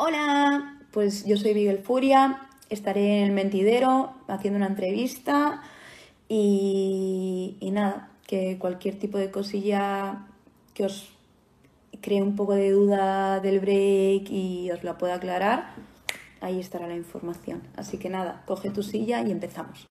Hola, pues yo soy Miguel Furia, estaré en el mentidero haciendo una entrevista y, y nada, que cualquier tipo de cosilla que os cree un poco de duda del break y os la pueda aclarar, ahí estará la información. Así que nada, coge tu silla y empezamos.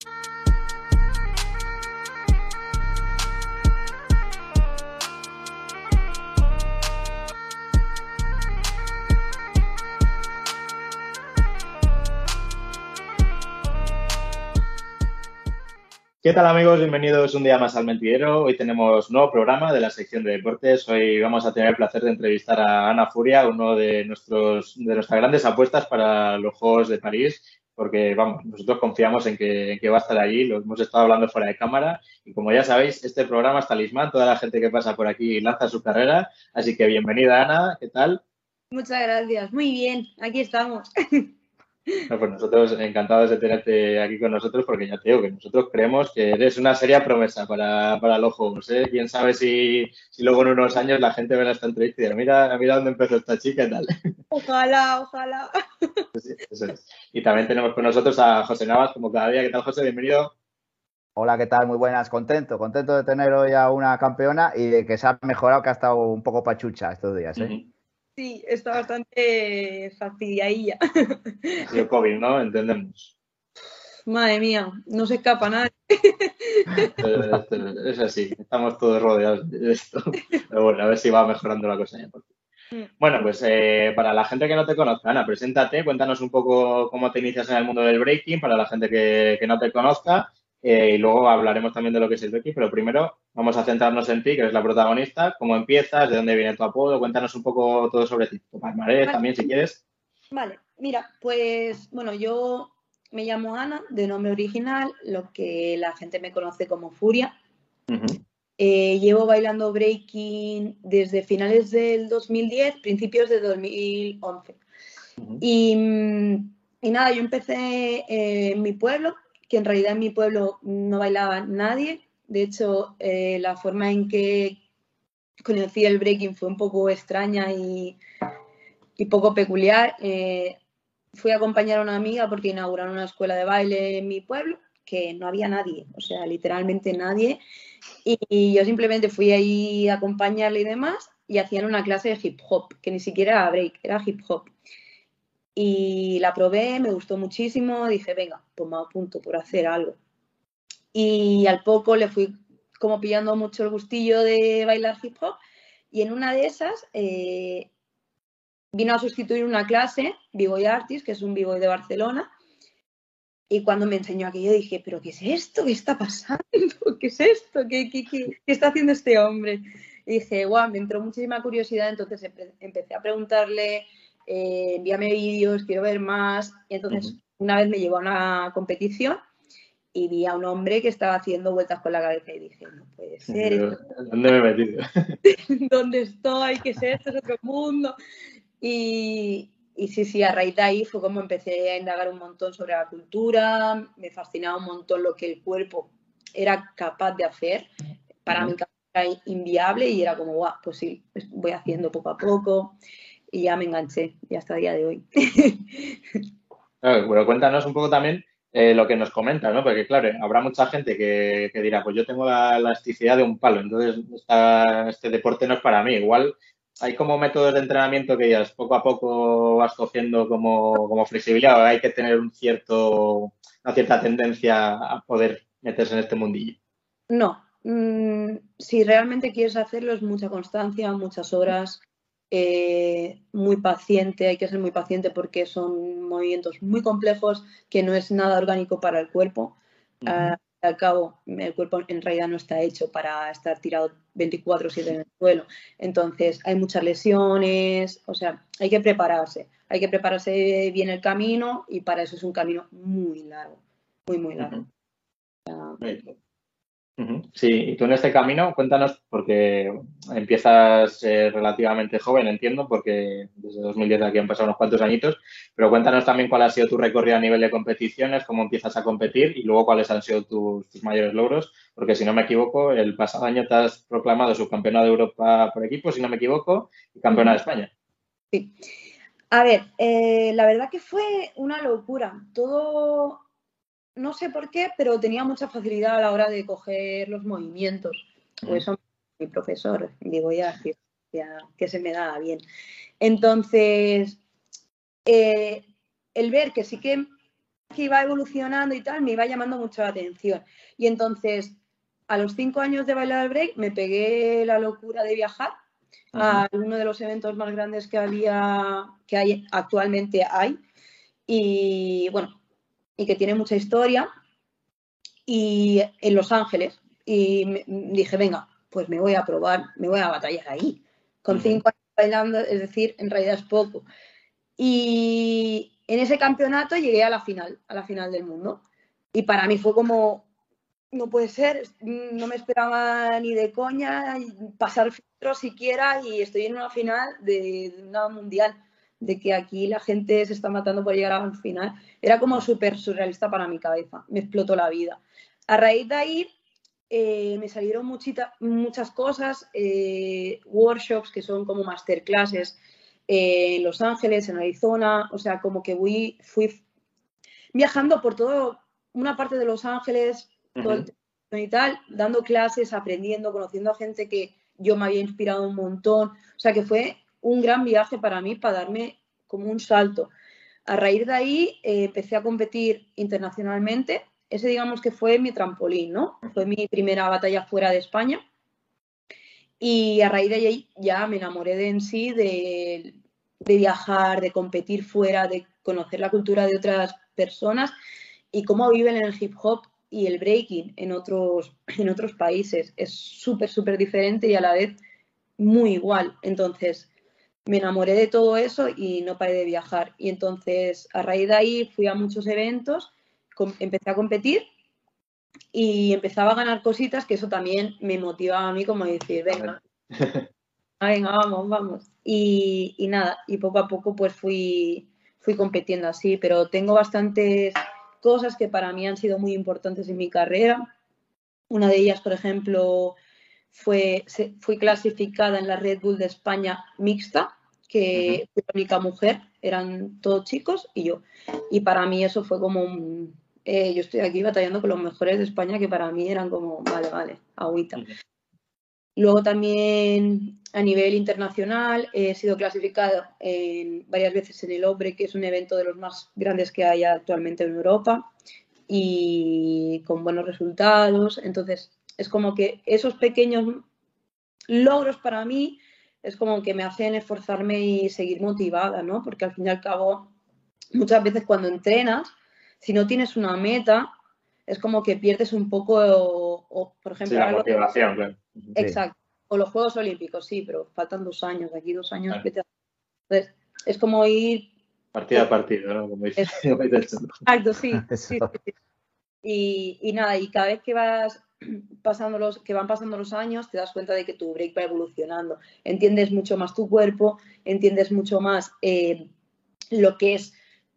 ¿Qué tal amigos? Bienvenidos un día más al Mentidero. Hoy tenemos nuevo programa de la sección de deportes. Hoy vamos a tener el placer de entrevistar a Ana Furia, uno de, nuestros, de nuestras grandes apuestas para los Juegos de París, porque vamos, nosotros confiamos en que, va a estar allí, lo hemos estado hablando fuera de cámara y como ya sabéis, este programa es talismán, toda la gente que pasa por aquí lanza su carrera, así que bienvenida Ana, ¿qué tal? Muchas gracias, muy bien, aquí estamos. pues nosotros encantados de tenerte aquí con nosotros porque ya te digo que nosotros creemos que eres una seria promesa para, los juegos. ¿eh? Quién sabe si, luego en unos años la gente verá esta entrevista y dirá, mira, mira dónde empezó esta chica y tal. Ojalá, ojalá. Y también tenemos con nosotros a José Navas, como cada día. ¿Qué tal, José? Bienvenido. Hola, ¿qué tal? Muy buenas, contento, contento de tener hoy a una campeona y de que se ha mejorado, que ha estado un poco pachucha estos días. ¿eh? Sí, está bastante fastidiadilla. Y el COVID, ¿no? Entendemos. Madre mía, no se escapa nadie. Es así, estamos todos rodeados de esto. Pero bueno, a ver si va mejorando la cosa. Mm. Bueno, pues eh, para la gente que no te conozca, Ana, preséntate, cuéntanos un poco cómo te inicias en el mundo del breaking, para la gente que, que no te conozca, eh, y luego hablaremos también de lo que es el Becky, pero primero vamos a centrarnos en ti, que eres la protagonista. ¿Cómo empiezas? ¿De dónde viene tu apodo? Cuéntanos un poco todo sobre ti. Tu palmarés también, si quieres. Vale, mira, pues bueno, yo me llamo Ana, de nombre original, lo que la gente me conoce como Furia. Eh, llevo bailando breaking desde finales del 2010, principios de 2011. y, y, nada, yo empecé en mi pueblo, que en realidad en mi pueblo no bailaba nadie. De hecho, eh, la forma en que conocí el breaking fue un poco extraña y, poco peculiar. Eh, fui a acompañar a una amiga porque inauguraron una escuela de baile en mi pueblo, que no había nadie, o sea, literalmente nadie. Y, yo simplemente fui ahí a acompañarle y demás, y hacían una clase de hip hop, que ni siquiera era break, era hip hop. Y la probé, me gustó muchísimo, dije, venga, pues me apunto por hacer algo. Y al poco le fui como pillando mucho el gustillo de bailar hip hop y en una de esas eh, vino a sustituir una clase, B-Boy Artist, que es un B-Boy de Barcelona, y cuando me enseñó aquello dije, pero ¿qué es esto? ¿Qué está pasando? ¿Qué es esto? ¿Qué, qué, qué, está haciendo este hombre? Y dije, guau, me entró muchísima curiosidad, entonces empecé a preguntarle eh, envíame vídeos, quiero ver más. Y entonces una vez me llevó a una competición y vi a un hombre que estaba haciendo vueltas con la cabeza y dije, no puede ser. ¿Dónde me he metido? ¿Dónde estoy? ¿Qué es esto? Es otro mundo. Y, y sí, sí, a raíz de ahí fue como empecé a indagar un montón sobre la cultura, me fascinaba un montón lo que el cuerpo era capaz de hacer. Para mí era inviable y era como, guau, pues sí, voy haciendo poco a poco y ya me enganché, y hasta el día de hoy. bueno, cuéntanos un poco también eh, lo que nos comentas, ¿no? Porque, claro, habrá mucha gente que, dirá, pues yo tengo la elasticidad de un palo, entonces este deporte no es para mí. Igual hay como métodos de entrenamiento que ya poco a poco vas cogiendo como, como flexibilidad, o hay que tener un cierto, una cierta tendencia a poder meterse en este mundillo. No, mm, si realmente quieres hacerlo es mucha constancia, muchas horas, eh, muy paciente, hay que ser muy paciente porque son movimientos muy complejos que no es nada orgánico para el cuerpo. al cabo, el cuerpo en realidad no está hecho para estar tirado 24/7 en el suelo. Entonces, hay muchas lesiones, o sea, hay que prepararse, hay que prepararse bien el camino y para eso es un camino muy largo, muy, muy largo. Sí, y tú en este camino, cuéntanos, porque empiezas eh, relativamente joven, entiendo, porque desde 2010 aquí han pasado unos cuantos añitos, pero cuéntanos también cuál ha sido tu recorrido a nivel de competiciones, cómo empiezas a competir y luego cuáles han sido tus, mayores logros, porque si no me equivoco, el pasado año te has proclamado subcampeona de Europa por equipo, si no me equivoco, y campeona de España. Sí. A ver, eh, la verdad que fue una locura. Todo, no sé por qué, pero tenía mucha facilidad a la hora de coger los movimientos. Pues eso mi profesor, digo ya, ya que se me da bien. Entonces, eh, el ver que sí que, que, iba evolucionando y tal, me iba llamando mucho la atención. Y entonces, a los cinco años de bailar al break, me pegué la locura de viajar a uno de los eventos más grandes que había, que hay actualmente hay. Y bueno, y que tiene mucha historia. Y en Los Ángeles. Y dije, venga, pues me voy a probar, me voy a batallar ahí. Con cinco años bailando, es decir, en realidad es poco. Y en ese campeonato llegué a la final, a la final del mundo. Y para mí fue como, no puede ser, no me esperaba ni de coña pasar filtros siquiera y estoy en una final de, una mundial, de que aquí la gente se está matando por llegar a la final. Era como súper surrealista para mi cabeza, me explotó la vida. A raíz de ahí eh, me salieron muchas cosas, eh, workshops que son como masterclasses eh, en Los Ángeles, en Arizona, o sea, como que fui, fui viajando por toda una parte de Los Ángeles y tal, dando clases, aprendiendo, conociendo a gente que yo me había inspirado un montón, o sea, que fue un gran viaje para mí, para darme como un salto. A raíz de ahí empecé a competir internacionalmente ese digamos que fue mi trampolín, ¿no? Fue mi primera batalla fuera de España. Y a raíz de ahí ya me enamoré de en sí, de, viajar, de competir fuera, de conocer la cultura de otras personas y cómo viven el hip hop y el breaking en otros, en otros países. Es súper, súper diferente y a la vez muy igual. Entonces, me enamoré de todo eso y no paré de viajar. Y entonces, a raíz de ahí, fui a muchos eventos empecé a competir y empezaba a ganar cositas que eso también me motivaba a mí como decir, venga, venga, vamos, vamos. Y, nada, y poco a poco pues fui, fui compitiendo así, pero tengo bastantes cosas que para mí han sido muy importantes en mi carrera. Una de ellas, por ejemplo, fue, fui clasificada en la Red Bull de España mixta, que fui la única mujer, eran todos chicos y yo. Y para mí eso fue como un, eh, yo estoy aquí batallando con los mejores de España que para mí eran como, vale, vale, agüita. Luego también a nivel internacional he sido clasificado en, varias veces en el OBRE, que es un evento de los más grandes que hay actualmente en Europa y con buenos resultados. Entonces, es como que esos pequeños logros para mí es como que me hacen esforzarme y seguir motivada, ¿no? Porque al fin y al cabo, muchas veces cuando entrenas, si no tienes una meta, es como que pierdes un poco, o, por ejemplo... la motivación, claro. Exacto. O los Juegos Olímpicos, sí, pero faltan dos años, de aquí dos años. Entonces, es como ir... Partida a partida, ¿no? Como Exacto, sí. sí, Y, y, nada, y cada vez que vas pasando los, que van pasando los años, te das cuenta de que tu break va evolucionando. Entiendes mucho más tu cuerpo, entiendes mucho más eh, lo que es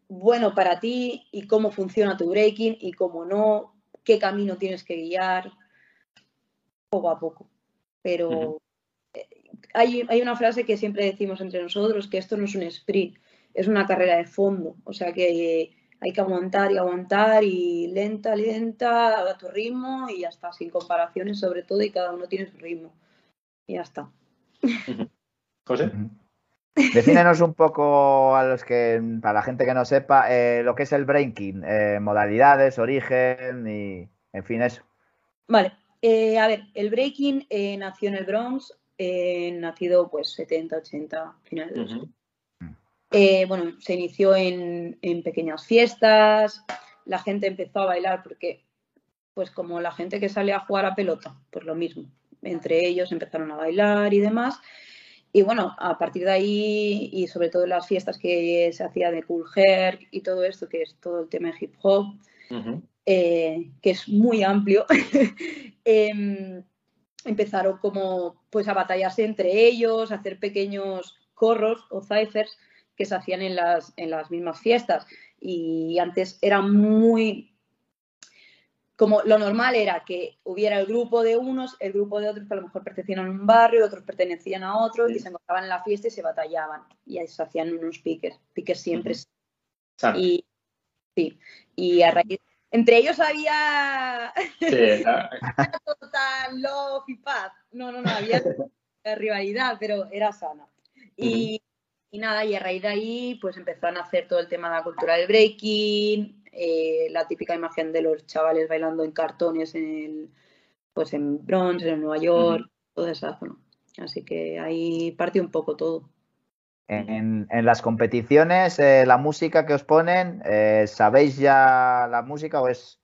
bueno para ti y cómo funciona tu breaking y cómo no, qué camino tienes que guiar, poco a poco. Pero eh, hay, hay, una frase que siempre decimos entre nosotros, que esto no es un sprint, es una carrera de fondo. O sea que hay que aguantar y aguantar y lenta, lenta, a tu ritmo y ya está, sin comparaciones sobre todo y cada uno tiene su ritmo. Y ya está. José. Defínenos un poco a los que, para la gente que no sepa, eh, lo que es el breaking, eh, modalidades, origen y, en fin, eso. Vale, eh, a ver, el breaking nació en el Bronx, nacido pues 70, 80, finales de los bueno, se inició en, en, pequeñas fiestas, la gente empezó a bailar porque, pues como la gente que sale a jugar a pelota, pues lo mismo. Entre ellos empezaron a bailar y demás. Y bueno, a partir de ahí, y sobre todo las fiestas que se hacía de Cool Hair y todo esto, que es todo el tema de hip hop, eh, que es muy amplio, em, empezaron como pues a batallarse entre ellos, a hacer pequeños corros o ciphers que se hacían en las, en las mismas fiestas. Y antes era muy como lo normal era que hubiera el grupo de unos, el grupo de otros que a lo mejor pertenecían a un barrio, otros pertenecían a otro, y se encontraban en la fiesta y se batallaban. Y ahí se hacían unos piques, piques siempre. Y sí, y a raíz entre ellos había sí, total love y paz. No, no, no, había rivalidad, pero era sana. Y, y, nada, y a raíz de ahí, pues empezaron a hacer todo el tema de la cultura del breaking, eh, la típica imagen de los chavales bailando en cartones en el, pues en Bronx, en Nueva York, toda esa zona. Así que ahí parte un poco todo. En, las competiciones, eh, la música que os ponen, eh, ¿sabéis ya la música o es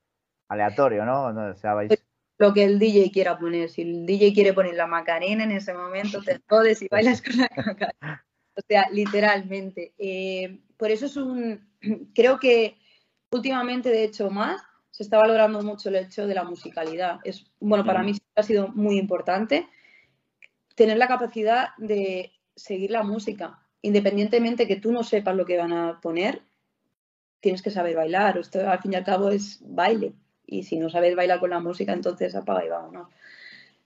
aleatorio, no? Pues lo que el DJ quiera poner. Si el DJ quiere poner la Macarena en ese momento, te jodes y bailas con la Macarena. O sea, literalmente. por eso es un. Creo que últimamente, de hecho, más, se está valorando mucho el hecho de la musicalidad. Es, bueno, para mí ha sido muy importante tener la capacidad de seguir la música, independientemente que tú no sepas lo que van a poner, tienes que saber bailar. Esto al fin y al cabo es baile. Y si no sabes bailar con la música, entonces apaga y vámonos.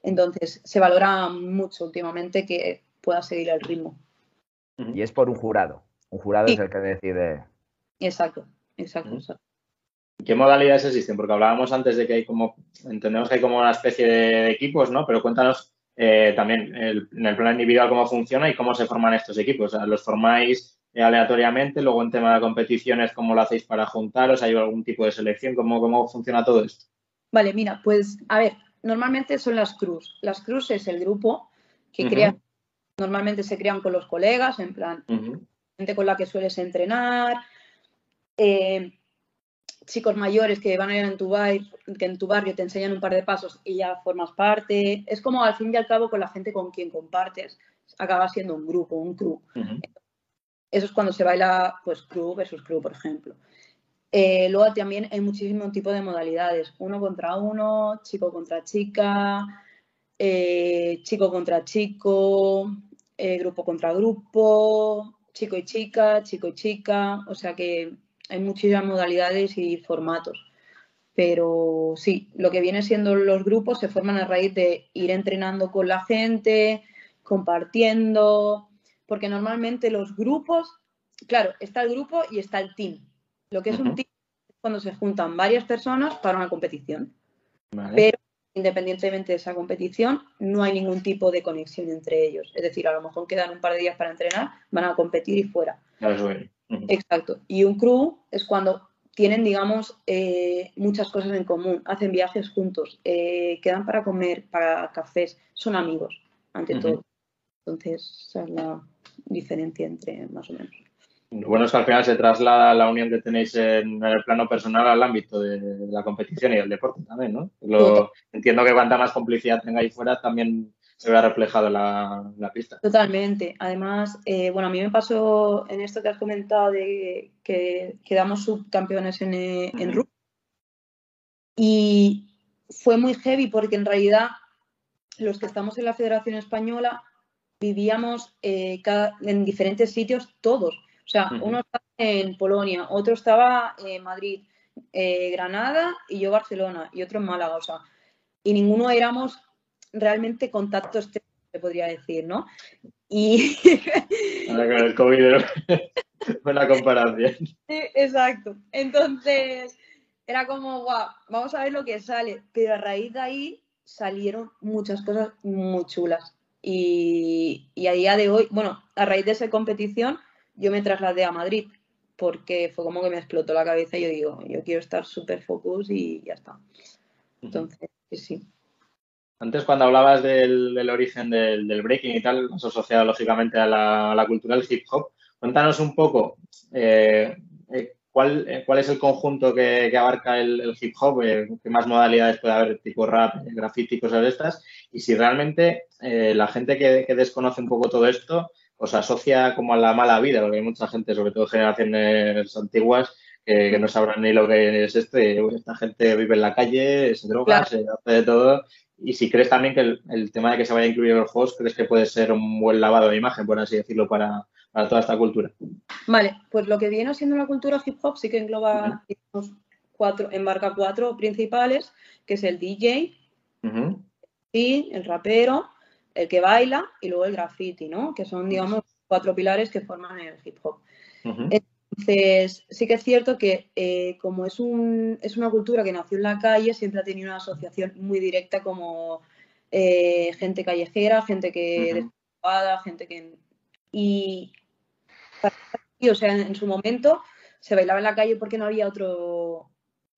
Entonces, se valora mucho últimamente que puedas seguir el ritmo. Y es por un jurado. Un jurado es el que decide. Exacto. Exacto, ¿Qué modalidades existen? Porque hablábamos antes de que hay como, entendemos que hay como una especie de equipos, ¿no? Pero cuéntanos eh, también en el plan individual cómo funciona y cómo se forman estos equipos. ¿Los formáis eh, aleatoriamente? Luego en tema de competiciones, ¿cómo lo hacéis para juntaros? ¿Hay algún tipo de selección? ¿Cómo, cómo funciona todo esto? Vale, mira, pues a ver, normalmente son las cruz. Las cruz es el grupo que crea, normalmente se crean con los colegas, en plan, gente con la que sueles entrenar, eh, chicos mayores que van a ir en tu, que en tu barrio te enseñan un par de pasos y ya formas parte. Es como al fin y al cabo con la gente con quien compartes, acaba siendo un grupo, un crew. Eso es cuando se baila pues crew versus crew, por ejemplo. Eh, luego también hay muchísimos tipos de modalidades, uno contra uno, chico contra chica, eh, chico contra chico, grupo contra grupo, chico y chica, chico y chica, o sea que hay muchísimas modalidades y formatos. Pero sí, lo que viene siendo los grupos se forman a raíz de ir entrenando con la gente, compartiendo, porque normalmente los grupos, claro, está el grupo y está el team. Lo que es un team es cuando se juntan varias personas para una competición. Pero independientemente de esa competición, no hay ningún tipo de conexión entre ellos. Es decir, a lo mejor quedan un par de días para entrenar, van a competir y fuera. Exacto. Y un crew es cuando tienen, digamos, eh, muchas cosas en común, hacen viajes juntos, eh, quedan para comer, para cafés, son amigos, ante todo. Entonces, esa es la diferencia entre más o menos. Bueno es que al final se traslada la unión que tenéis en el plano personal al ámbito de, la competición y del deporte también, ¿no? Lo, entiendo que cuanta más complicidad tengáis fuera, también se vea reflejado en la, pista. Totalmente. Además, eh, bueno, a mí me pasó en esto que has comentado de que quedamos subcampeones en, eh, en Y fue muy heavy porque en realidad los que estamos en la Federación Española vivíamos eh, en diferentes sitios todos. O sea, uno estaba en Polonia, otro estaba en Madrid, Granada y yo Barcelona y otro en Málaga. O sea, y ninguno éramos realmente contactos, se podría decir, ¿no? Y... Ahora con el COVID buena comparación. Sí, exacto. Entonces, era como, guau, vamos a ver lo que sale. Pero a raíz de ahí salieron muchas cosas muy chulas. Y, y, a día de hoy, bueno, a raíz de esa competición, yo me trasladé a Madrid porque fue como que me explotó la cabeza y yo digo, yo quiero estar súper focus y ya está. Entonces, sí. Antes cuando hablabas del, origen del, breaking y tal, asociado lógicamente a la, cultura del hip hop, cuéntanos un poco eh, eh, ¿cuál, eh, cuál, es el conjunto que, abarca el, hip hop, qué más modalidades puede haber, tipo rap, graffiti, cosas de estas, y si realmente la gente que, desconoce un poco todo esto os asocia como a la mala vida, porque hay mucha gente, sobre todo generaciones antiguas, que, no sabrán ni lo que es esto, esta gente vive en la calle, se droga, se hace de todo. Y si crees también que el, tema de que se vaya a incluir los juegos, crees que puede ser un buen lavado de imagen, por así decirlo, para, toda esta cultura. Vale, pues lo que viene siendo la cultura hip hop sí que engloba cuatro, embarca cuatro principales, que es el DJ, y el rapero, el que baila y luego el graffiti, ¿no? Que son, digamos, cuatro pilares que forman el hip hop. Entonces, sí que es cierto que eh, como es, un, es una cultura que nació en la calle, siempre ha tenido una asociación muy directa como eh, gente callejera, gente que uh gente que... Y, o sea, en, su momento se bailaba en la calle porque no había otro,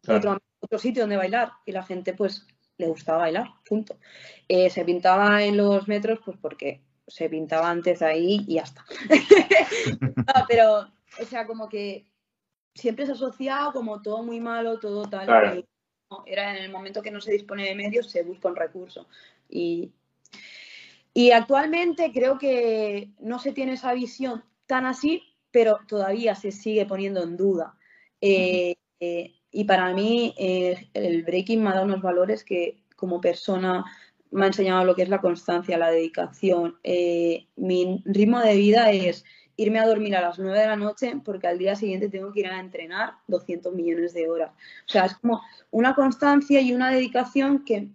otro, otro sitio donde bailar y la gente pues le gustaba bailar, punto. Eh, se pintaba en los metros, pues porque se pintaba antes ahí y ya está. pero, o sea, como que siempre se ha asociado como todo muy malo, todo tal. era en el momento que no se dispone de medios, se busca un recurso. Y, y actualmente creo que no se tiene esa visión tan así, pero todavía se sigue poniendo en duda. Eh, y para mí eh, el breaking me ha dado unos valores que como persona me ha enseñado lo que es la constancia, la dedicación. Eh, mi ritmo de vida es irme a dormir a las 9 de la noche porque al día siguiente tengo que ir a entrenar 200 millones de horas. O sea, es como una constancia y una dedicación que,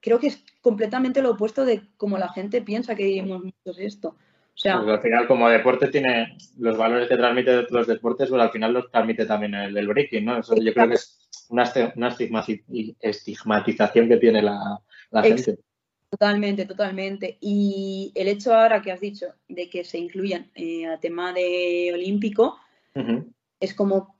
creo que es completamente lo opuesto de como la gente piensa que vivimos muchos esto. O sea, pues al final, como deporte tiene los valores que transmite los deportes, pues al final los transmite también el, el breaking, ¿no? Eso yo creo que es una, una estigmatización que tiene la, gente. Totalmente, totalmente. Y el hecho ahora que has dicho de que se incluyan eh, a tema de olímpico, es como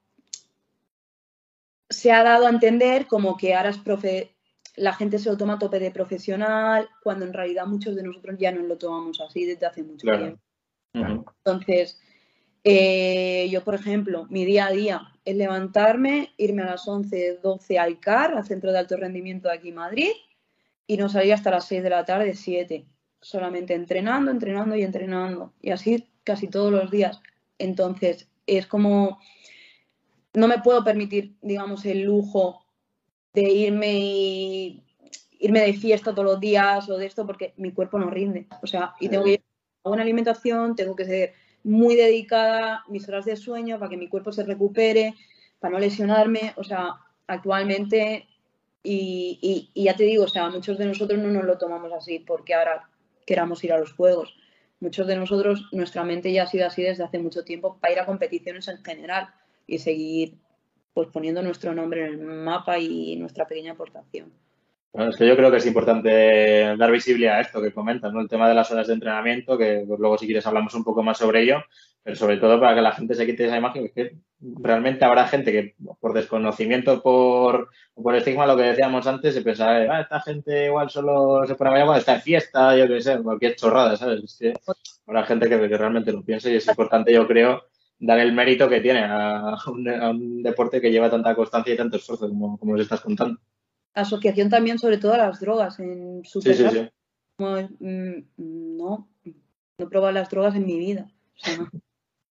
se ha dado a entender como que ahora es profe, la gente se lo toma a tope de profesional, cuando en realidad muchos de nosotros ya no lo tomamos así desde hace mucho tiempo. Entonces, eh, yo, por ejemplo, mi día a día es levantarme, irme a las 11, 12 al CAR, al Centro de Alto Rendimiento de aquí en Madrid, y no salir hasta las 6 de la tarde, 7, solamente entrenando, entrenando y entrenando, y así casi todos los días. Entonces, es como, no me puedo permitir, digamos, el lujo de irme y irme de fiesta todos los días o de esto porque mi cuerpo no rinde. O sea, y tengo que ir a buena alimentación, tengo que ser muy dedicada mis horas de sueño para que mi cuerpo se recupere, para no lesionarme. O sea, actualmente, y, ya te digo, o sea, muchos de nosotros no nos lo tomamos así porque ahora queramos ir a los juegos. Muchos de nosotros, nuestra mente ya ha sido así desde hace mucho tiempo para ir a competiciones en general y seguir pues poniendo nuestro nombre en el mapa y nuestra pequeña aportación. Bueno, es que yo creo que es importante dar visibilidad a esto que comentas, ¿no? El tema de las horas de entrenamiento, que pues, luego si quieres hablamos un poco más sobre ello, pero sobre todo para que la gente se quite esa imagen, que realmente habrá gente que por desconocimiento, por, por estigma, lo que decíamos antes, se pensará, ah, esta gente igual solo se pone a cuando está en fiesta, yo qué sé, cualquier chorrada, ¿sabes? Es que habrá gente que, realmente lo piense y es importante, yo creo, dar el mérito que tiene a un, deporte que lleva tanta constancia y tanto esfuerzo como, como nos estás contando asociación también sobre todo a las drogas en su sí, sí, sí. Mm, no, no he probado las drogas en mi vida. O sea, o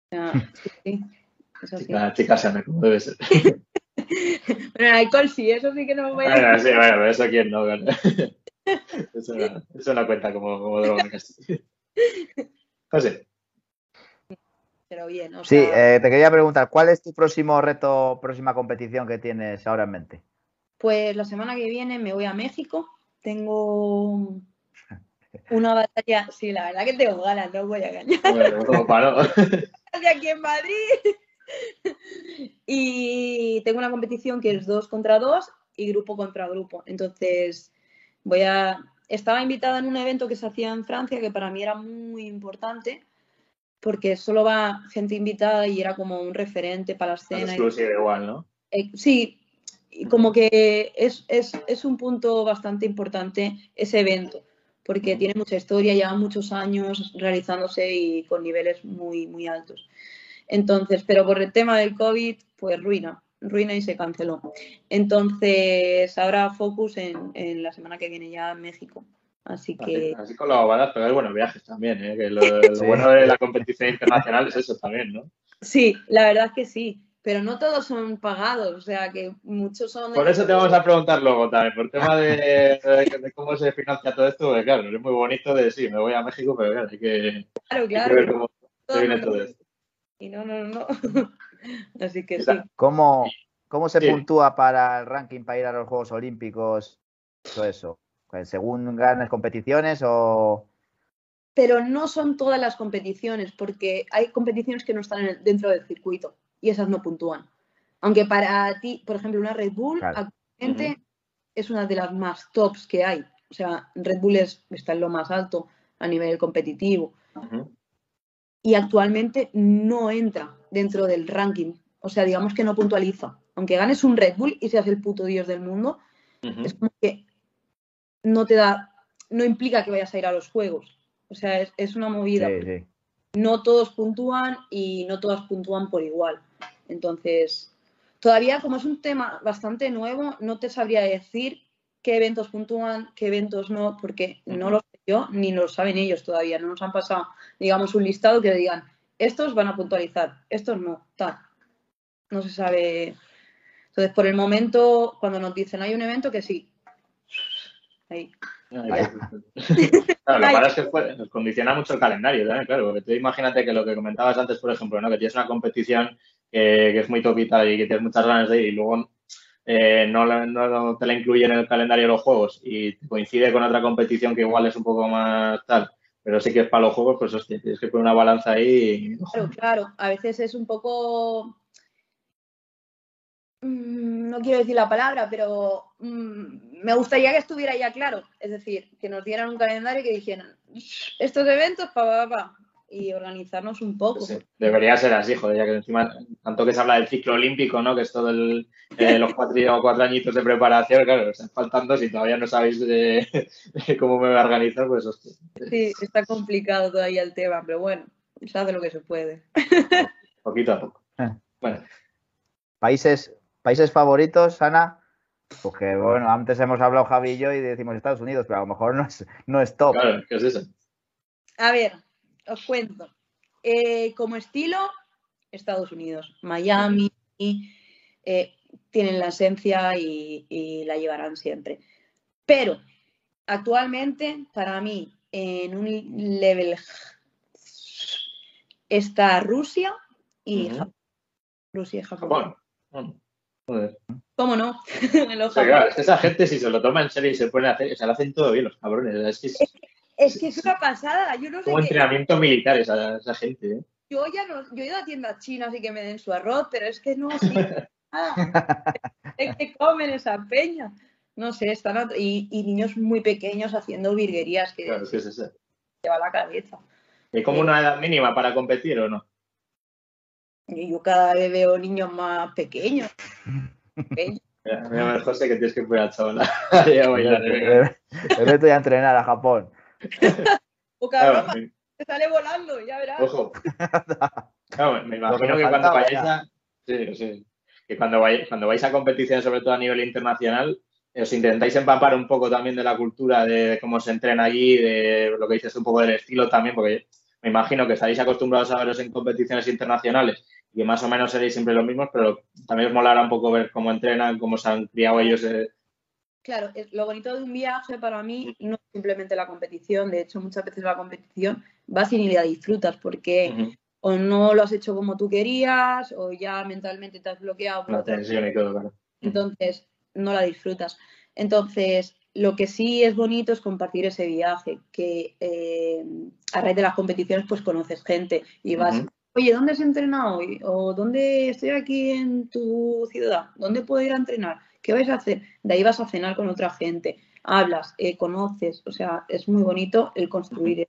sea sí, así. Chica, sana, como debe ser. bueno, alcohol sí, eso sí que no me voy a... Bueno, sí, bueno, eso quién no. eso, no, eso no cuenta como, como droga José. Pero bien, o sea... Sí, eh, te quería preguntar, ¿cuál es tu próximo reto, próxima competición que tienes ahora en mente? Pues la semana que viene me voy a México. Tengo una batalla. Sí, la verdad que tengo ganas, no voy a engañar. Bueno, aquí en Madrid. y tengo una competición que es dos contra dos y grupo contra grupo. Entonces, voy a. Estaba invitada en un evento que se hacía en Francia, que para mí era muy importante, porque solo va gente invitada y era como un referente para la escena. Exclusiva igual, ¿no? Eh, sí, como que es, es, es, un punto bastante importante ese evento, porque tiene mucha historia, lleva muchos años realizándose y con niveles muy, muy altos. Entonces, pero por el tema del COVID, pues ruina, ruina y se canceló. Entonces, habrá focus en, en la semana que viene ya en México. Así que. Así, con la van a pegar buenos viajes también, ¿eh? que lo, lo bueno de la competición internacional es eso también, ¿no? Sí, la verdad es que sí pero no todos son pagados, o sea que muchos son... Por eso te vamos a preguntar luego también, por tema de, cómo se financia todo esto, porque claro, es muy bonito de sí, me voy a México, pero claro, hay que, claro, claro. ver cómo se viene todo esto. Y no, no, no, así que sí. ¿Cómo, ¿Cómo se puntúa para el ranking para ir a los Juegos Olímpicos? Todo eso. Pues, ¿Según grandes competiciones o...? Pero no son todas las competiciones, porque hay competiciones que no están dentro del circuito y esas no puntúan. Aunque para ti, por ejemplo, una Red Bull actualmente es una de las más tops que hay. O sea, Red Bull está en lo más alto a nivel competitivo. Y actualmente no entra dentro del ranking. O sea, digamos que no puntualiza. Aunque ganes un Red Bull y seas el puto dios del mundo, es como que no te da, no implica que vayas a ir a los juegos. O sea, es, una movida. No todos puntúan y no todas puntúan por igual. Entonces, todavía como es un tema bastante nuevo, no te sabría decir qué eventos puntúan, qué eventos no, porque no lo sé yo ni lo saben ellos todavía. No nos han pasado, digamos, un listado que digan, estos van a puntualizar, estos no, tal. No se sabe. Entonces, por el momento, cuando nos dicen hay un evento que sí, Ahí. claro, lo que pasa es que nos condiciona mucho el calendario también, claro, porque tú imagínate que lo que comentabas antes, por ejemplo, ¿no? que tienes una competición que, es muy topita y que tienes muchas ganas de ir y luego eh, no, no, te la incluye en el calendario de los juegos y coincide con otra competición que igual es un poco más tal, pero sí que es para los juegos, pues hostia, tienes que poner una balanza ahí. Claro, claro, a veces es un poco no quiero decir la palabra, pero mm, me gustaría que estuviera ya claro. Es decir, que nos dieran un calendario y que dijeran estos eventos, pa, pa, y organizarnos un poco. debería ser así, joder, ya que encima, tanto que se habla del ciclo olímpico, ¿no? Que es todo el, eh, los cuatro, cuatro añitos de preparación, claro, están faltando, si todavía no sabéis de, cómo me voy a organizar, pues hostia. Sí, está complicado todavía el tema, pero bueno, se hace lo que se puede. Poquito a poco. Ah. Bueno. Países ¿Países favoritos, Ana? Porque, bueno, antes hemos hablado Javi y yo y decimos Estados Unidos, pero a lo mejor no es, no es top. Claro, ¿qué es eso? A ver, os cuento. Eh, como estilo, Estados Unidos. Miami eh, tienen la esencia y, la llevarán siempre. Pero actualmente, para mí, en un level está Rusia y Japón. Rusia y Japón. ¿Cómo no? es que esa gente, si se lo toma en serio y se pone a hacer, se lo hacen todo bien los cabrones. Es que es, que es una pasada. Yo no sé Como entrenamiento militar esa, esa gente. ¿eh? Yo ya no, yo he ido a tiendas chinas y que me den su arroz, pero es que no, sí, es que comen esa peña. No sé, están y, y, niños muy pequeños haciendo virguerías que, claro, es se va la cabeza. ¿Hay como una edad mínima para competir o no? Y yo cada vez veo niños más pequeños. Mira, a ver, José, que tienes que a chaval. ya voy a Me meto ya a entrenar a Japón. O cabrón, te sale volando, ya verás. Ojo. Claro, me imagino que cuando vayáis a... Sí, sí. Que cuando vais, cuando vais a competiciones, sobre todo a nivel internacional, os intentáis empapar un poco también de la cultura, de cómo se entrena allí, de lo que dices un poco del estilo también, porque me imagino que estaréis acostumbrados a veros en competiciones internacionales y más o menos seréis siempre los mismos, pero también os molará un poco ver cómo entrenan, cómo se han criado ellos. Eh. Claro, lo bonito de un viaje para mí no es simplemente la competición, de hecho muchas veces la competición vas y ni la disfrutas porque o no lo has hecho como tú querías o ya mentalmente te has bloqueado. la tensión y todo, claro. Entonces no la disfrutas. Entonces, lo que sí es bonito es compartir ese viaje, que eh, a raíz de las competiciones pues conoces gente y vas oye, ¿dónde has entrenado hoy? ¿O dónde estoy aquí en tu ciudad? ¿Dónde puedo ir a entrenar? ¿Qué vais a hacer? De ahí vas a cenar con otra gente, hablas, eh, conoces, o sea, es muy bonito el construir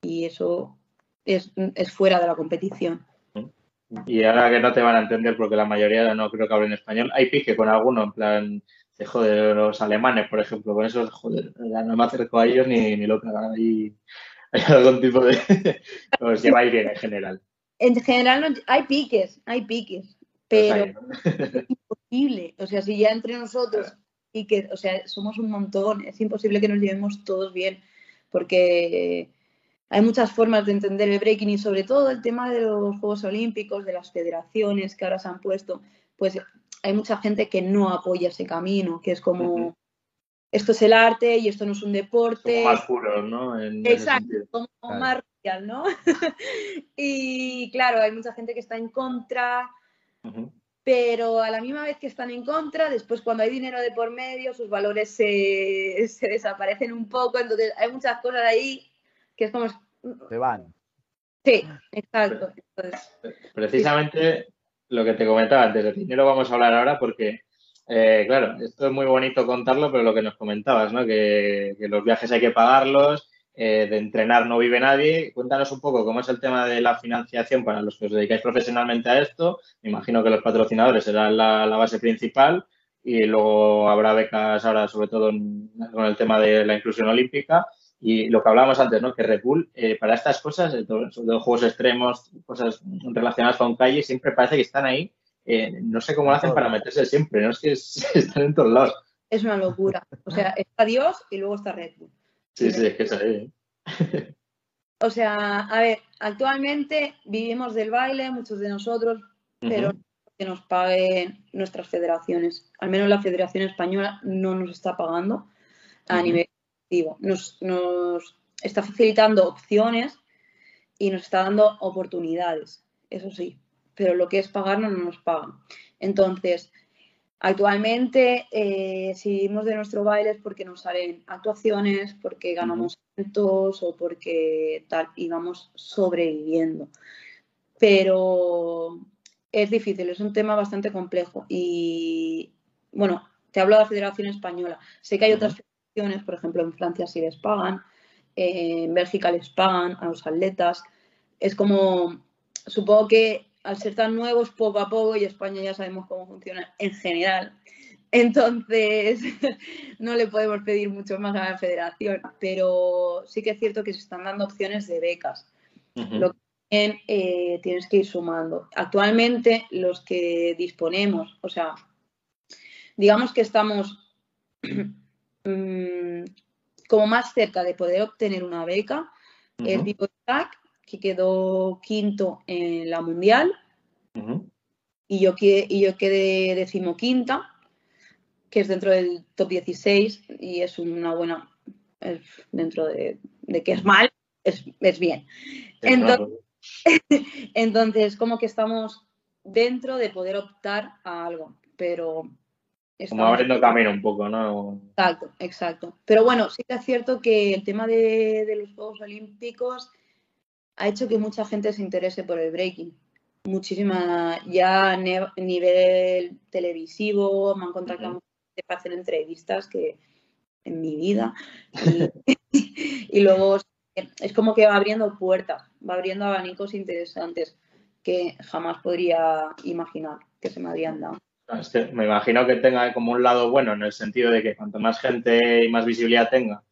y eso es, fuera de la competición. Y ahora que no te van a entender porque la mayoría no creo que hablen español, hay pique con alguno, en plan, de, joder, los alemanes, por ejemplo, con esos, joder, no me acerco a ellos ni, ni loca, hay, hay algún tipo de... os lleváis bien en general en general no, hay piques, hay piques, pero es imposible. O sea, si ya entre nosotros, piques, o sea, somos un montón, es imposible que nos llevemos todos bien, porque hay muchas formas de entender el breaking y sobre todo el tema de los Juegos Olímpicos, de las federaciones que ahora se han puesto, pues hay mucha gente que no apoya ese camino, que es como, esto es el arte y esto no es un deporte. más puro, ¿no? Exacto, como más real, ¿no? y claro, hay mucha gente que está en contra, pero a la misma vez que están en contra, después cuando hay dinero de por medio, sus valores se, se desaparecen un poco, entonces hay muchas cosas ahí que es como... Se van. Sí, exacto. Precisamente lo que te comentaba antes, de dinero vamos a hablar ahora porque, eh, claro, esto es muy bonito contarlo, pero lo que nos comentabas, ¿no? Que, los viajes hay que pagarlos, eh, de entrenar no vive nadie. Cuéntanos un poco cómo es el tema de la financiación para los que os dedicáis profesionalmente a esto. Me imagino que los patrocinadores serán la, base principal y luego habrá becas ahora, sobre todo con el tema de la inclusión olímpica. Y lo que hablábamos antes, ¿no? Que Red Bull, eh, para estas cosas, sobre todo juegos extremos, cosas relacionadas con calle, siempre parece que están ahí. Eh, no sé cómo lo hacen para meterse siempre, ¿no? Es que están en todos lados. Es una locura. O sea, está Dios y luego está Red Bull. Sí, sí, es que es ahí. O sea, a ver, actualmente vivimos del baile, muchos de nosotros, pero que nos paguen nuestras federaciones. Al menos la Federación Española no nos está pagando a nivel nos, está facilitando opciones y nos está dando oportunidades, eso sí, pero lo que es pagarnos no nos pagan. Entonces, actualmente, eh, si vivimos de nuestro baile es porque nos salen actuaciones, porque ganamos eventos o porque tal, y vamos sobreviviendo. Pero es difícil, es un tema bastante complejo. Y bueno, te hablo de la Federación Española. Sé que hay otras por ejemplo, en Francia sí les pagan, en Bélgica les pagan a los atletas. Es como, supongo que al ser tan nuevos, poco a poco, y España ya sabemos cómo funciona en general, entonces no le podemos pedir mucho más a la federación, pero sí que es cierto que se están dando opciones de becas. Lo que eh, tienes que ir sumando. Actualmente los que disponemos, o sea, digamos que estamos Mm, como más cerca de poder obtener una beca es Vivo que quedó quinto en la mundial. y, yo, y yo quedé decimoquinta, que es dentro del top 16 y es una buena, dentro de, que es mal, es, bien. Entonces, entonces, como que estamos dentro de poder optar a algo, pero como abriendo camino un poco, ¿no? Exacto, exacto. Pero bueno, sí que es cierto que el tema de, los Juegos Olímpicos ha hecho que mucha gente se interese por el breaking. Muchísima, ya a nivel televisivo, me han contactado para hacer entrevistas que en mi vida. Y, luego es como que va abriendo puertas, va abriendo abanicos interesantes que jamás podría imaginar que se me habían dado me imagino que tenga como un lado bueno en el sentido de que cuanto más gente y más visibilidad tenga,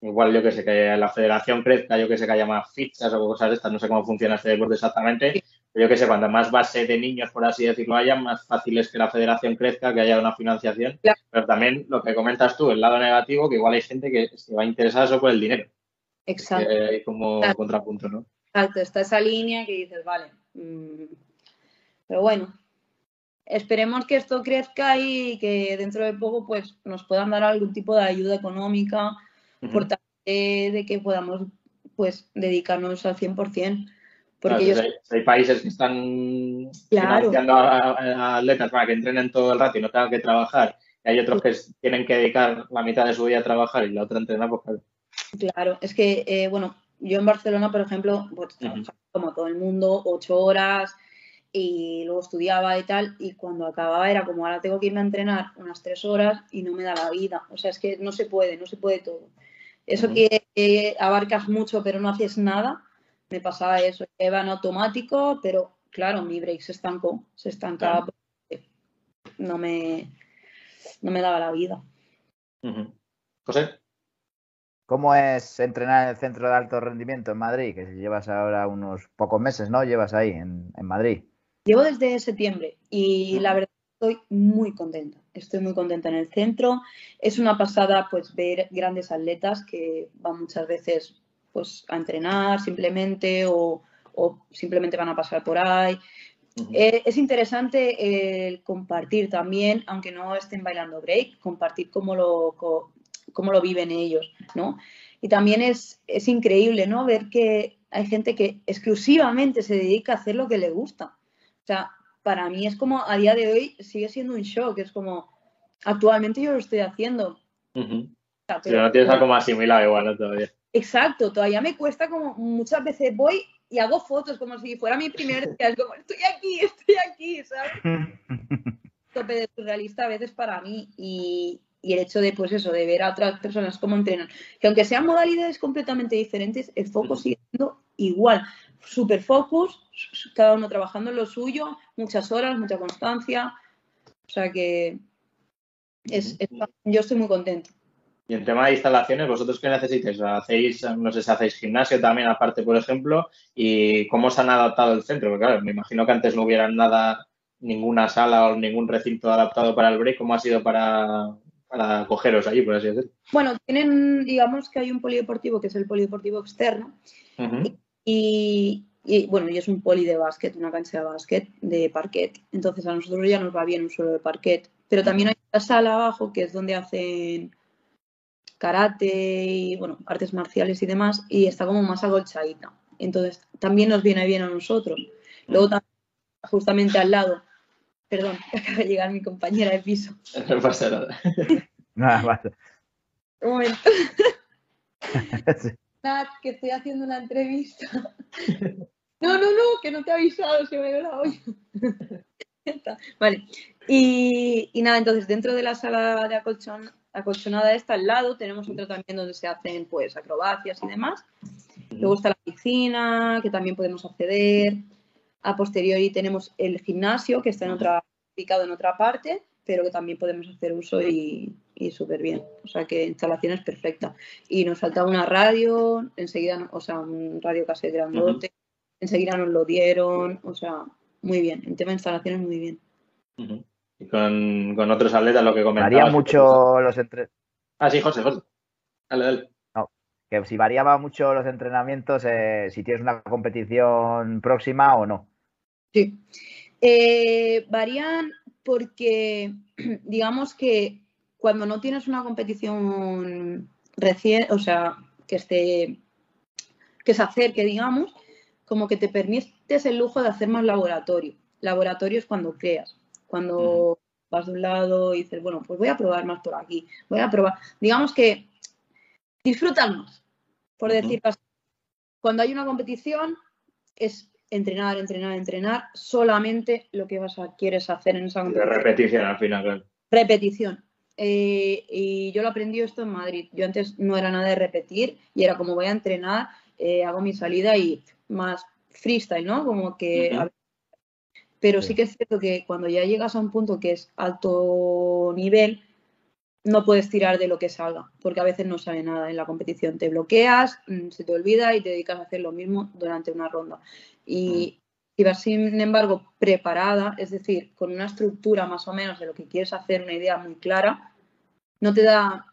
igual yo que sé, que la federación crezca, yo que sé, que haya más fichas o cosas de estas, no sé cómo funciona este deporte exactamente, pero yo que sé, cuanto más base de niños, por así decirlo, haya, más fácil es que la federación crezca, que haya una financiación. Pero también lo que comentas tú, el lado negativo, que igual hay gente que se va a interesar eso por el dinero. Exacto. hay como contrapunto, ¿no? Exacto, está esa línea que dices, vale. Mm, pero bueno, esperemos que esto crezca y que dentro de poco pues nos puedan dar algún tipo de ayuda económica por tal de, que podamos pues dedicarnos al 100%. Porque hay, países que están financiando a, atletas para que entrenen todo el rato y no tengan que trabajar. Y hay otros que tienen que dedicar la mitad de su día a trabajar y la otra a entrenar. Pues, claro. claro, es que, eh, bueno, yo en Barcelona, por ejemplo, pues, como todo el mundo, ocho horas, y luego estudiaba y tal, y cuando acababa era como, ahora tengo que irme a entrenar unas tres horas y no me da la vida. O sea, es que no se puede, no se puede todo. Eso que abarcas mucho pero no haces nada, me pasaba eso. Iba en automático, pero claro, mi break se estancó, se estancaba porque no me, no me daba la vida. José. ¿Cómo es entrenar en el centro de alto rendimiento en Madrid? Que llevas ahora unos pocos meses, ¿no? Llevas ahí en, en Madrid. Llevo desde septiembre y la verdad estoy muy contenta. Estoy muy contenta en el centro. Es una pasada pues ver grandes atletas que van muchas veces pues a entrenar simplemente o, simplemente van a pasar por ahí. Eh, es interesante el compartir también, aunque no estén bailando break, compartir cómo lo, cómo lo viven ellos, ¿no? Y también es, es increíble, ¿no? Ver que hay gente que exclusivamente se dedica a hacer lo que le gusta. O sea, para mí es como a día de hoy sigue siendo un shock. Es como, actualmente yo lo estoy haciendo. pero, no tienes algo más similar igual, ¿no? Todavía. Exacto, todavía me cuesta como muchas veces voy y hago fotos como si fuera mi primer día. Es como, estoy aquí, estoy aquí, ¿sabes? Tope de surrealista a veces para mí y, y el hecho de, pues eso, de ver a otras personas cómo entrenan. Que aunque sean modalidades completamente diferentes, el foco sigue siendo igual. Super focus, cada uno trabajando en lo suyo, muchas horas, mucha constancia. O sea que es, yo estoy muy contento. Y en tema de instalaciones, ¿vosotros qué necesitáis? ¿Hacéis, no sé si hacéis gimnasio también aparte, por ejemplo? ¿Y cómo se han adaptado el centro? Porque claro, me imagino que antes no hubiera nada, ninguna sala o ningún recinto adaptado para el break. ¿Cómo ha sido para, para cogeros allí, por así decirlo? Bueno, tienen, digamos que hay un polideportivo que es el polideportivo externo. y, bueno, y es un poli de básquet, una cancha de básquet de parquet. Entonces a nosotros ya nos va bien un suelo de parquet. Pero también hay una sala abajo que es donde hacen karate y bueno, artes marciales y demás, y está como más agolchadita. Entonces, también nos viene bien a nosotros. Luego, también, justamente al lado, perdón, acaba de llegar mi compañera de piso. No pasa nada. Nada, pasa. Un momento. Que estoy haciendo una entrevista. No, no, no, que no te he avisado, se me la olla. vale. Y, y, nada, entonces dentro de la sala de acolchón acolchonada esta al lado, tenemos otro también donde se hacen pues acrobacias y demás. Luego está la piscina, que también podemos acceder. A posteriori tenemos el gimnasio, que está en otra, ubicado en otra parte, pero que también podemos hacer uso y, súper bien. O sea que instalación es perfecta. Y nos falta una radio, enseguida, o sea, un radio cassette grandote, enseguida nos lo dieron, o sea, muy bien. En tema de instalaciones, muy bien. Y con, otros atletas, lo que comentabas. Varía mucho los entre... Ah, sí, José, José. Dale, dale. No, que si variaba mucho los entrenamientos, eh, si tienes una competición próxima o no. Sí. Eh, varían porque, digamos que cuando no tienes una competición recién, o sea, que esté, que se acerque, digamos, como que te permites el lujo de hacer más laboratorio. Laboratorio es cuando creas. Cuando vas de un lado y dices, bueno, pues voy a probar más por aquí, voy a probar. Digamos que disfrutan más, por decir así. Cuando hay una competición, es entrenar, entrenar, entrenar, solamente lo que vas a quieres hacer en esa competición. Repetición al final, claro. Repetición. Eh, y yo lo aprendí esto en Madrid. Yo antes no era nada de repetir y era como voy a entrenar, eh, hago mi salida y más freestyle, ¿no? Como que pero sí que es cierto que cuando ya llegas a un punto que es alto nivel, no puedes tirar de lo que salga, porque a veces no sale nada en la competición. Te bloqueas, mm, se te olvida y te dedicas a hacer lo mismo durante una ronda. Y vas, sin embargo, preparada, es decir, con una estructura más o menos de lo que quieres hacer, una idea muy clara, no te da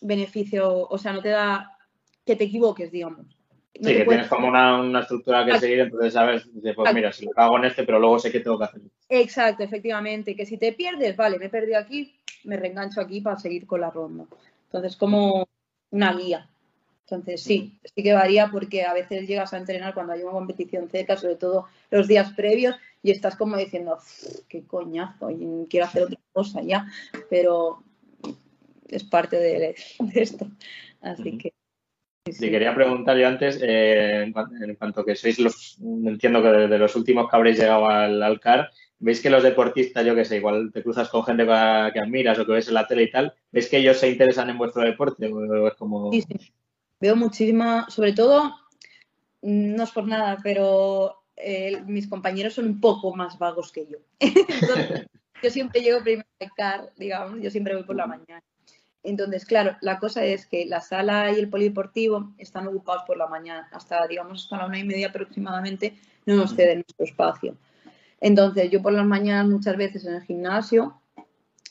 beneficio, o sea, no te da que te equivoques, digamos. Sí, que tienes como una, estructura que seguir, entonces sabes, pues mira, si lo hago en este, pero luego sé qué tengo que hacer. Exacto, efectivamente, que si te pierdes, vale, me he perdido aquí, me reengancho aquí para seguir con la ronda. Entonces, como una guía. Entonces, sí, sí que varía porque a veces llegas a entrenar cuando hay una competición cerca, sobre todo los días previos, y estás como diciendo, qué coñazo, quiero hacer otra cosa ya, pero es parte de, esto. Así que Sí, quería preguntar yo antes, eh, en, cuanto que sois los, entiendo que de, los últimos que habréis llegado al, CAR, ¿veis que los deportistas, yo que sé, igual te cruzas con gente que, admiras o que ves en la tele y tal, ¿veis que ellos se interesan en vuestro deporte? como... Sí, sí. Veo muchísima, sobre todo, no es por nada, pero eh, mis compañeros son un poco más vagos que yo. yo siempre llego primero al CAR, digamos, yo siempre voy por la mañana. Entonces, claro, la cosa es que la sala y el polideportivo están ocupados por la mañana, hasta, digamos, hasta la una y media aproximadamente, no nos ceden nuestro espacio. Entonces, yo por las mañanas muchas veces en el gimnasio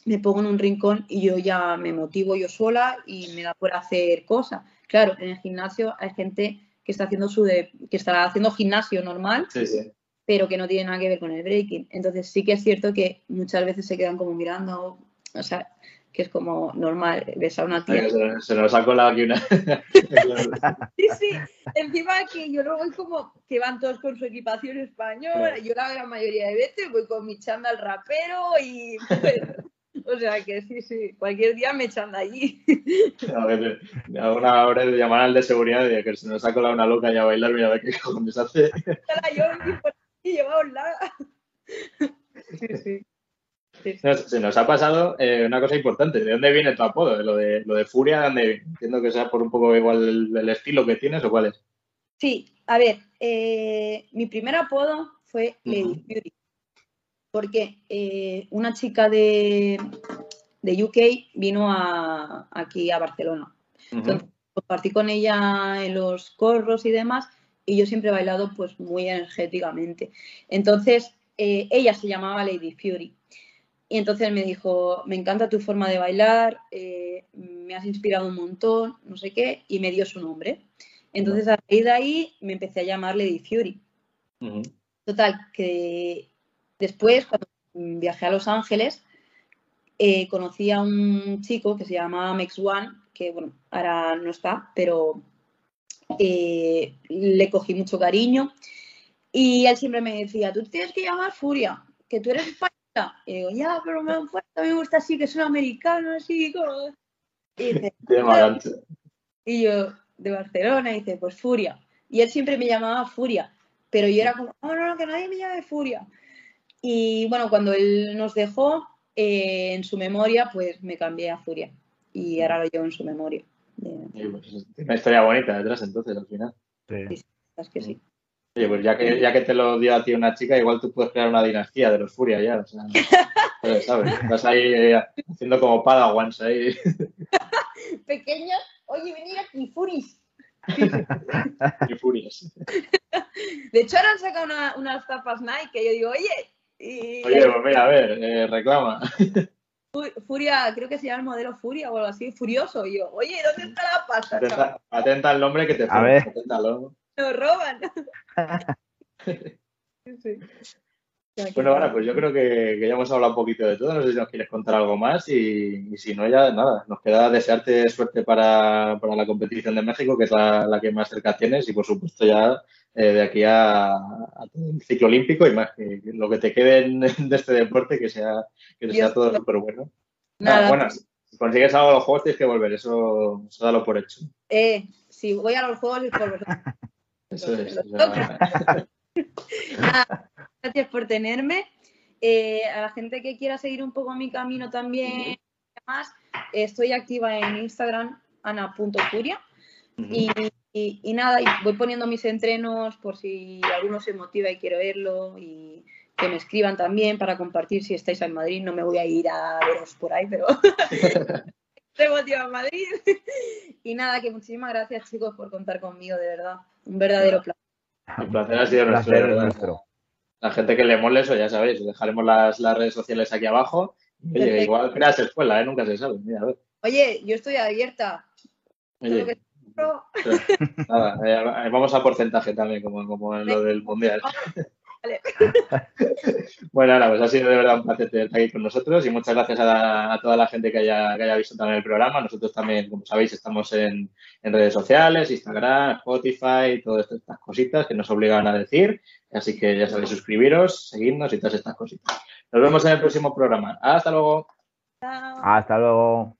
me pongo en un rincón y yo ya me motivo yo sola y me da por hacer cosas. Claro, en el gimnasio hay gente que está haciendo su de, que está haciendo gimnasio normal, pero que no tiene nada que ver con el breaking. Entonces sí que es cierto que muchas veces se quedan como mirando, o sea, que es como normal besar a una tía. Se, nos ha colado aquí una. sí, sí. Encima que yo no voy como que van todos con su equipación española. Yo la gran mayoría de veces voy con mi chándal rapero y. Pues, o sea que sí, sí. Cualquier día me echan de allí. A ver, a una hora de llamar al de seguridad y que se nos ha colado una loca y a bailar, mira a ver qué cojones hace. yo y llevamos la. Sí, sí. Se nos ha pasado eh, una cosa importante. ¿De dónde viene tu apodo? Lo de, lo de Furia, ¿dónde Entiendo que sea por un poco igual el, estilo que tienes o cuál es. Sí, a ver, eh, mi primer apodo fue Lady Fury. Porque eh, una chica de, de, UK vino a, aquí a Barcelona. Entonces, compartí con ella en los corros y demás, y yo siempre he bailado pues muy energéticamente. Entonces, ella se llamaba Lady Fury. Y entonces me dijo, me encanta tu forma de bailar, eh, me has inspirado un montón, no sé qué, y me dio su nombre. Entonces a raíz de ahí me empecé a llamar Lady Fury. Total, que después, cuando viajé a Los Ángeles, eh, conocí a un chico que se llamaba Mex One, que bueno, ahora no está, pero eh, le cogí mucho cariño. Y él siempre me decía, tú tienes que llamar Furia, que tú eres y digo, ya, pero me, me gusta así, que son americanos, así como... Y, dice, y yo, de Barcelona, y dice, pues Furia. Y él siempre me llamaba Furia, pero yo era como, no, no, no, que nadie me llame Furia. Y bueno, cuando él nos dejó, eh, en su memoria, pues me cambié a Furia. Y ahora lo llevo en su memoria. Pues, una historia bonita detrás entonces, al final. Sí, sí es que sí. Oye, pues ya que, ya que te lo dio a ti una chica, igual tú puedes crear una dinastía de los Furia ya. O sea, ¿sabes? Vas ahí eh, haciendo como padawans ahí. Pequeños, oye, venid aquí, Furis. y Furias. De hecho, ahora han sacado una, unas tapas Nike que yo digo, oye. Y... Oye, pues mira, a ver, eh, reclama. Furia, creo que se llama el modelo Furia o algo así, Furioso. Y yo, oye, ¿dónde está la pasta? Atenta, atenta al nombre que te a ver. Nos roban. Bueno, ahora pues yo creo que, ya hemos hablado un poquito de todo. No sé si nos quieres contar algo más y, si no, ya nada. Nos queda desearte suerte para, la competición de México, que es la, que más cerca tienes, y por supuesto ya eh, de aquí a, el ciclo olímpico y más, que, lo que te quede de este deporte, que sea, que sea todo súper bueno. Nada, bueno, si consigues algo a los juegos tienes que volver, eso, eso dalo por hecho. Eh, si voy a los juegos es por Eso es. gracias por tenerme. Eh, a la gente que quiera seguir un poco mi camino también, además, estoy activa en Instagram, ana.furia. y, y, nada, voy poniendo mis entrenos por si alguno se motiva y quiere verlo y que me escriban también para compartir si estáis en Madrid. No me voy a ir a veros por ahí, pero estoy motivada en Madrid. y nada, que muchísimas gracias chicos por contar conmigo, de verdad. Un verdadero placer. El placer ha sido nuestro. La gente que le mole eso, ya sabéis, dejaremos las, redes sociales aquí abajo. Oye, igual creas escuela, ¿eh? nunca se sabe. Mira, a ver. Oye, yo estoy abierta. Oye. Nada, eh, vamos a porcentaje también, como, como en lo del mundial. bueno, ahora pues ha sido de verdad un placer estar aquí con nosotros y muchas gracias a, toda la gente que haya, que haya, visto también el programa. Nosotros también, como sabéis, estamos en, redes sociales, Instagram, Spotify, todas estas cositas que nos obligan a decir. Así que ya sabéis, suscribiros, seguirnos y todas estas cositas. Nos vemos en el próximo programa. Hasta luego. Hasta luego.